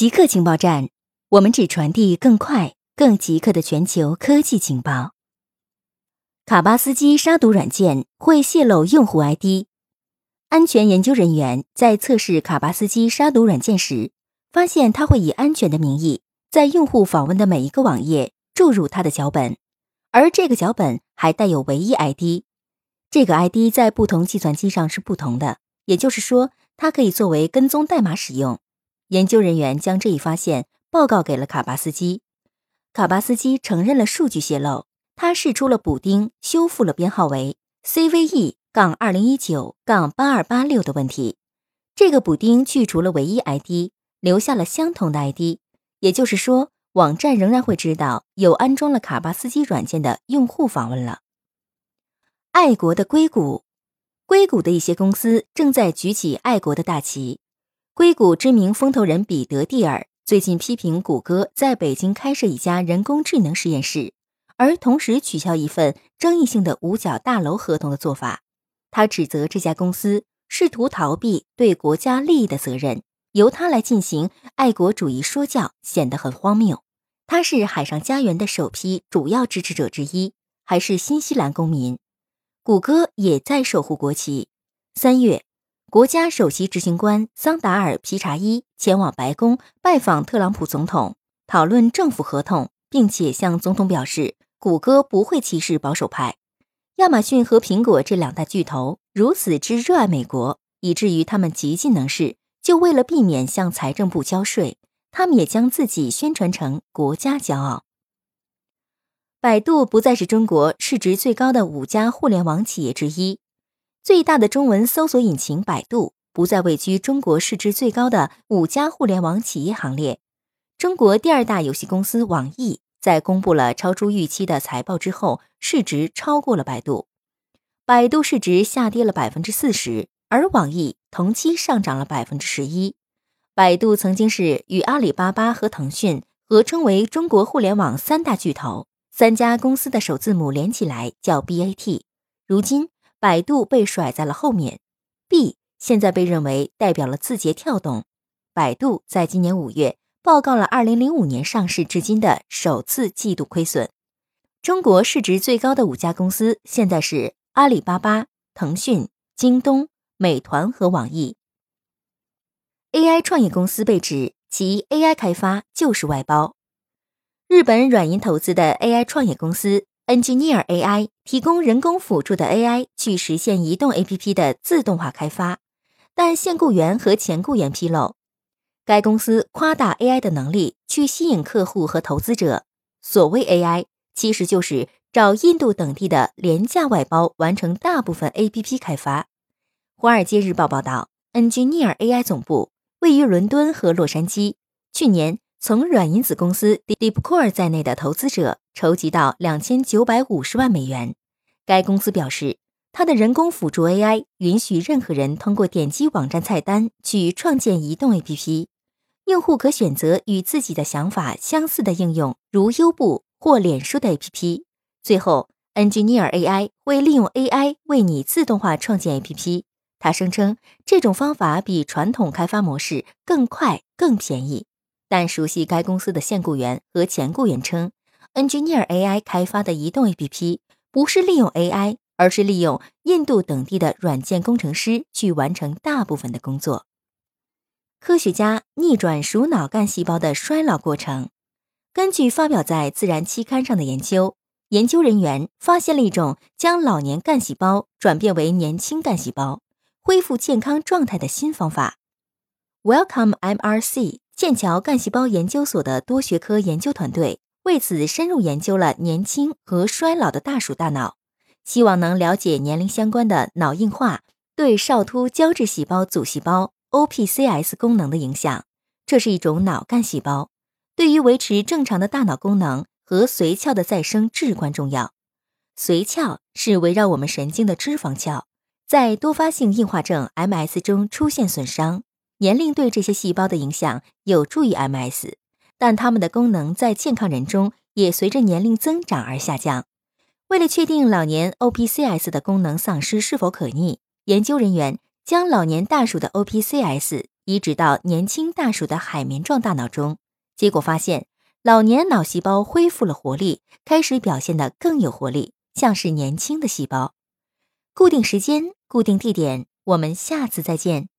极客情报站，我们只传递更快、更极客的全球科技情报。卡巴斯基杀毒软件会泄露用户 ID。安全研究人员在测试卡巴斯基杀毒软件时，发现它会以安全的名义，在用户访问的每一个网页注入它的脚本，而这个脚本还带有唯一 ID。这个 ID 在不同计算机上是不同的，也就是说，它可以作为跟踪代码使用。研究人员将这一发现报告给了卡巴斯基，卡巴斯基承认了数据泄露，他试出了补丁，修复了编号为 CVE- 杠二零一九杠八二八六的问题。这个补丁去除了唯一 ID，留下了相同的 ID，也就是说，网站仍然会知道有安装了卡巴斯基软件的用户访问了。爱国的硅谷，硅谷的一些公司正在举起爱国的大旗。硅谷知名风投人彼得蒂尔最近批评谷歌在北京开设一家人工智能实验室，而同时取消一份争议性的五角大楼合同的做法。他指责这家公司试图逃避对国家利益的责任，由他来进行爱国主义说教，显得很荒谬。他是海上家园的首批主要支持者之一，还是新西兰公民。谷歌也在守护国旗。三月。国家首席执行官桑达尔·皮查伊前往白宫拜访特朗普总统，讨论政府合同，并且向总统表示，谷歌不会歧视保守派。亚马逊和苹果这两大巨头如此之热爱美国，以至于他们极尽能事，就为了避免向财政部交税，他们也将自己宣传成国家骄傲。百度不再是中国市值最高的五家互联网企业之一。最大的中文搜索引擎百度不再位居中国市值最高的五家互联网企业行列。中国第二大游戏公司网易在公布了超出预期的财报之后，市值超过了百度。百度市值下跌了百分之四十，而网易同期上涨了百分之十一。百度曾经是与阿里巴巴和腾讯合称为中国互联网三大巨头，三家公司的首字母连起来叫 BAT。如今。百度被甩在了后面，B 现在被认为代表了字节跳动。百度在今年五月报告了二零零五年上市至今的首次季度亏损。中国市值最高的五家公司现在是阿里巴巴、腾讯、京东、美团和网易。AI 创业公司被指其 AI 开发就是外包。日本软银投资的 AI 创业公司。Engineer AI 提供人工辅助的 AI 去实现移动 APP 的自动化开发，但现雇员和前雇员披露，该公司夸大 AI 的能力去吸引客户和投资者。所谓 AI，其实就是找印度等地的廉价外包完成大部分 APP 开发。华尔街日报报道，Engineer AI 总部位于伦敦和洛杉矶，去年。从软银子公司 DeepCore 在内的投资者筹集到两千九百五十万美元。该公司表示，它的人工辅助 AI 允许任何人通过点击网站菜单去创建移动 APP。用户可选择与自己的想法相似的应用，如优步或脸书的 APP。最后，Engineer AI 会利用 AI 为你自动化创建 APP。他声称，这种方法比传统开发模式更快、更便宜。但熟悉该公司的现雇员和前雇员称，Engineer AI 开发的移动 APP 不是利用 AI，而是利用印度等地的软件工程师去完成大部分的工作。科学家逆转鼠脑干细胞的衰老过程。根据发表在《自然》期刊上的研究，研究人员发现了一种将老年干细胞转变为年轻干细胞、恢复健康状态的新方法。Welcome MRC。剑桥干细胞研究所的多学科研究团队为此深入研究了年轻和衰老的大鼠大脑，希望能了解年龄相关的脑硬化对少突胶质细胞组细胞 （OPCS） 功能的影响。这是一种脑干细胞，对于维持正常的大脑功能和髓鞘的再生至关重要。髓鞘是围绕我们神经的脂肪鞘，在多发性硬化症 （MS） 中出现损伤。年龄对这些细胞的影响有助于 MS，但它们的功能在健康人中也随着年龄增长而下降。为了确定老年 OPCS 的功能丧失是否可逆，研究人员将老年大鼠的 OPCS 移植到年轻大鼠的海绵状大脑中，结果发现老年脑细胞恢复了活力，开始表现得更有活力，像是年轻的细胞。固定时间，固定地点，我们下次再见。